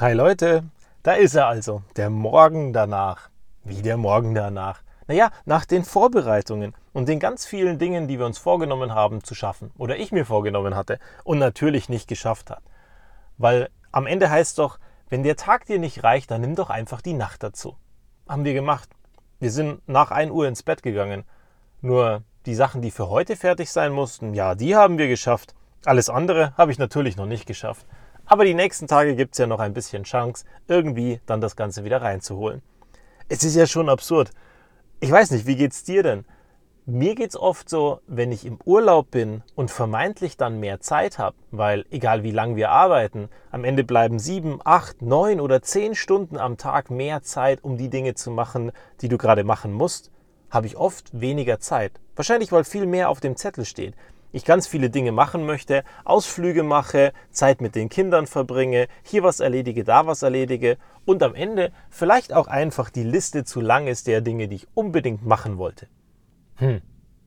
Hi Leute, da ist er also, der Morgen danach. Wie der Morgen danach? Naja, nach den Vorbereitungen und den ganz vielen Dingen, die wir uns vorgenommen haben zu schaffen oder ich mir vorgenommen hatte und natürlich nicht geschafft hat. Weil am Ende heißt doch, wenn der Tag dir nicht reicht, dann nimm doch einfach die Nacht dazu. Haben wir gemacht. Wir sind nach 1 Uhr ins Bett gegangen. Nur die Sachen, die für heute fertig sein mussten, ja, die haben wir geschafft. Alles andere habe ich natürlich noch nicht geschafft. Aber die nächsten Tage gibt es ja noch ein bisschen Chance, irgendwie dann das Ganze wieder reinzuholen. Es ist ja schon absurd. Ich weiß nicht, wie geht's dir denn? Mir geht's oft so, wenn ich im Urlaub bin und vermeintlich dann mehr Zeit habe, weil egal wie lang wir arbeiten, am Ende bleiben sieben, acht, neun oder zehn Stunden am Tag mehr Zeit, um die Dinge zu machen, die du gerade machen musst, habe ich oft weniger Zeit. Wahrscheinlich, weil viel mehr auf dem Zettel steht ich ganz viele Dinge machen möchte, Ausflüge mache, Zeit mit den Kindern verbringe, hier was erledige, da was erledige und am Ende vielleicht auch einfach die Liste zu lang ist der Dinge, die ich unbedingt machen wollte. Hm,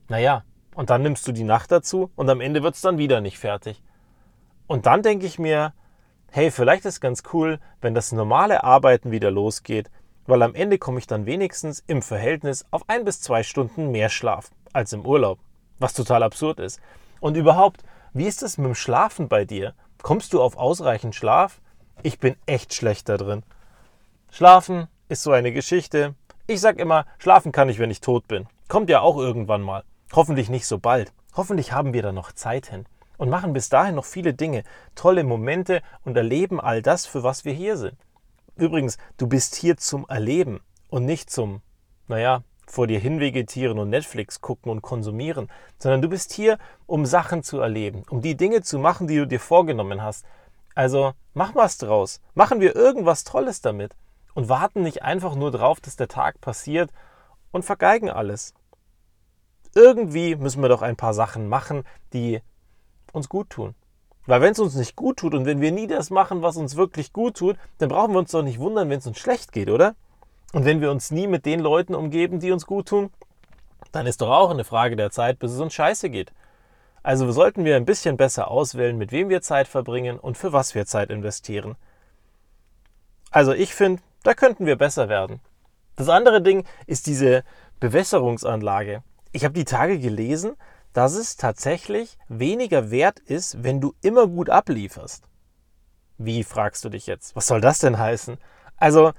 naja, und dann nimmst du die Nacht dazu und am Ende wird es dann wieder nicht fertig. Und dann denke ich mir, hey, vielleicht ist ganz cool, wenn das normale Arbeiten wieder losgeht, weil am Ende komme ich dann wenigstens im Verhältnis auf ein bis zwei Stunden mehr Schlaf als im Urlaub was total absurd ist. Und überhaupt, wie ist es mit dem Schlafen bei dir? Kommst du auf ausreichend Schlaf? Ich bin echt schlecht da drin. Schlafen ist so eine Geschichte. Ich sag immer, schlafen kann ich, wenn ich tot bin. Kommt ja auch irgendwann mal. Hoffentlich nicht so bald. Hoffentlich haben wir da noch Zeit hin und machen bis dahin noch viele Dinge, tolle Momente und erleben all das, für was wir hier sind. Übrigens, du bist hier zum Erleben und nicht zum, naja, vor dir hinvegetieren und Netflix gucken und konsumieren, sondern du bist hier, um Sachen zu erleben, um die Dinge zu machen, die du dir vorgenommen hast. Also mach was draus. Machen wir irgendwas Tolles damit und warten nicht einfach nur drauf, dass der Tag passiert und vergeigen alles. Irgendwie müssen wir doch ein paar Sachen machen, die uns gut tun. Weil wenn es uns nicht gut tut und wenn wir nie das machen, was uns wirklich gut tut, dann brauchen wir uns doch nicht wundern, wenn es uns schlecht geht, oder? Und wenn wir uns nie mit den Leuten umgeben, die uns gut tun, dann ist doch auch eine Frage der Zeit, bis es uns scheiße geht. Also sollten wir ein bisschen besser auswählen, mit wem wir Zeit verbringen und für was wir Zeit investieren. Also ich finde, da könnten wir besser werden. Das andere Ding ist diese Bewässerungsanlage. Ich habe die Tage gelesen, dass es tatsächlich weniger wert ist, wenn du immer gut ablieferst. Wie fragst du dich jetzt? Was soll das denn heißen? Also,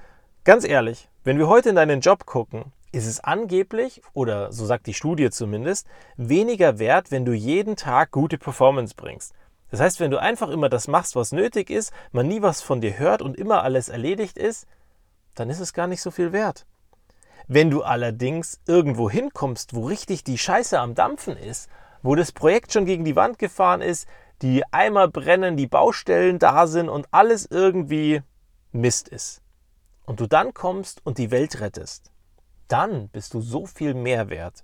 ganz ehrlich, wenn wir heute in deinen Job gucken, ist es angeblich, oder so sagt die Studie zumindest, weniger wert, wenn du jeden Tag gute Performance bringst. Das heißt, wenn du einfach immer das machst, was nötig ist, man nie was von dir hört und immer alles erledigt ist, dann ist es gar nicht so viel wert. Wenn du allerdings irgendwo hinkommst, wo richtig die Scheiße am Dampfen ist, wo das Projekt schon gegen die Wand gefahren ist, die Eimer brennen, die Baustellen da sind und alles irgendwie Mist ist, und du dann kommst und die Welt rettest, dann bist du so viel mehr wert.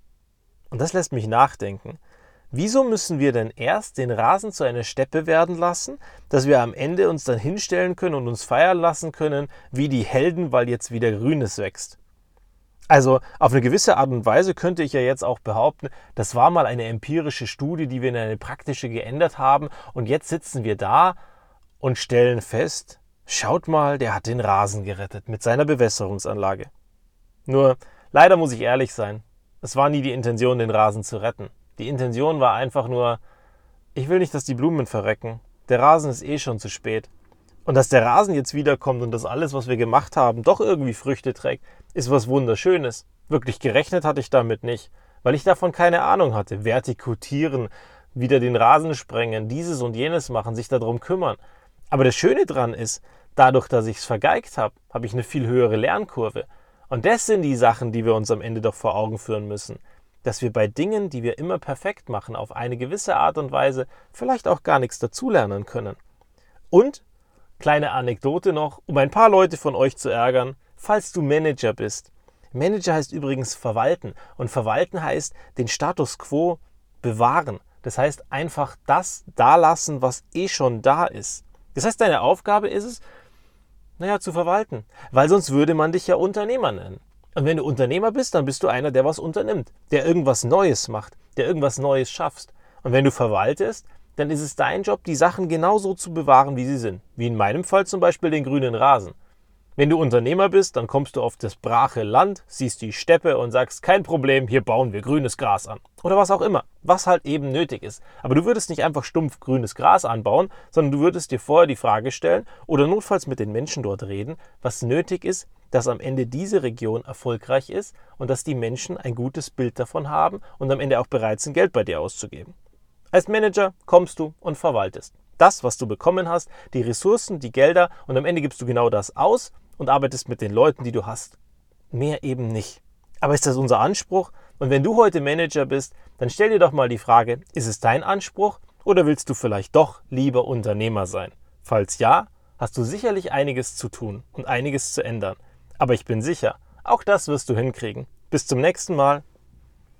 Und das lässt mich nachdenken. Wieso müssen wir denn erst den Rasen zu einer Steppe werden lassen, dass wir am Ende uns dann hinstellen können und uns feiern lassen können, wie die Helden, weil jetzt wieder Grünes wächst? Also auf eine gewisse Art und Weise könnte ich ja jetzt auch behaupten, das war mal eine empirische Studie, die wir in eine praktische geändert haben und jetzt sitzen wir da und stellen fest, Schaut mal, der hat den Rasen gerettet mit seiner Bewässerungsanlage. Nur, leider muss ich ehrlich sein, es war nie die Intention, den Rasen zu retten. Die Intention war einfach nur, ich will nicht, dass die Blumen verrecken. Der Rasen ist eh schon zu spät. Und dass der Rasen jetzt wiederkommt und dass alles, was wir gemacht haben, doch irgendwie Früchte trägt, ist was Wunderschönes. Wirklich gerechnet hatte ich damit nicht, weil ich davon keine Ahnung hatte. Vertikutieren, wieder den Rasen sprengen, dieses und jenes machen, sich darum kümmern. Aber das Schöne dran ist, dadurch, dass ich es vergeigt habe, habe ich eine viel höhere Lernkurve. Und das sind die Sachen, die wir uns am Ende doch vor Augen führen müssen. Dass wir bei Dingen, die wir immer perfekt machen, auf eine gewisse Art und Weise vielleicht auch gar nichts dazulernen können. Und, kleine Anekdote noch, um ein paar Leute von euch zu ärgern, falls du Manager bist. Manager heißt übrigens verwalten. Und verwalten heißt den Status quo bewahren. Das heißt einfach das da lassen, was eh schon da ist. Das heißt, deine Aufgabe ist es, naja, zu verwalten. Weil sonst würde man dich ja Unternehmer nennen. Und wenn du Unternehmer bist, dann bist du einer, der was unternimmt, der irgendwas Neues macht, der irgendwas Neues schaffst. Und wenn du verwaltest, dann ist es dein Job, die Sachen genauso zu bewahren, wie sie sind. Wie in meinem Fall zum Beispiel den grünen Rasen. Wenn du Unternehmer bist, dann kommst du auf das brache Land, siehst die Steppe und sagst, kein Problem, hier bauen wir grünes Gras an. Oder was auch immer, was halt eben nötig ist. Aber du würdest nicht einfach stumpf grünes Gras anbauen, sondern du würdest dir vorher die Frage stellen oder notfalls mit den Menschen dort reden, was nötig ist, dass am Ende diese Region erfolgreich ist und dass die Menschen ein gutes Bild davon haben und am Ende auch bereit sind, Geld bei dir auszugeben. Als Manager kommst du und verwaltest. Das, was du bekommen hast, die Ressourcen, die Gelder und am Ende gibst du genau das aus und arbeitest mit den Leuten, die du hast. Mehr eben nicht. Aber ist das unser Anspruch? Und wenn du heute Manager bist, dann stell dir doch mal die Frage, ist es dein Anspruch oder willst du vielleicht doch lieber Unternehmer sein? Falls ja, hast du sicherlich einiges zu tun und einiges zu ändern. Aber ich bin sicher, auch das wirst du hinkriegen. Bis zum nächsten Mal.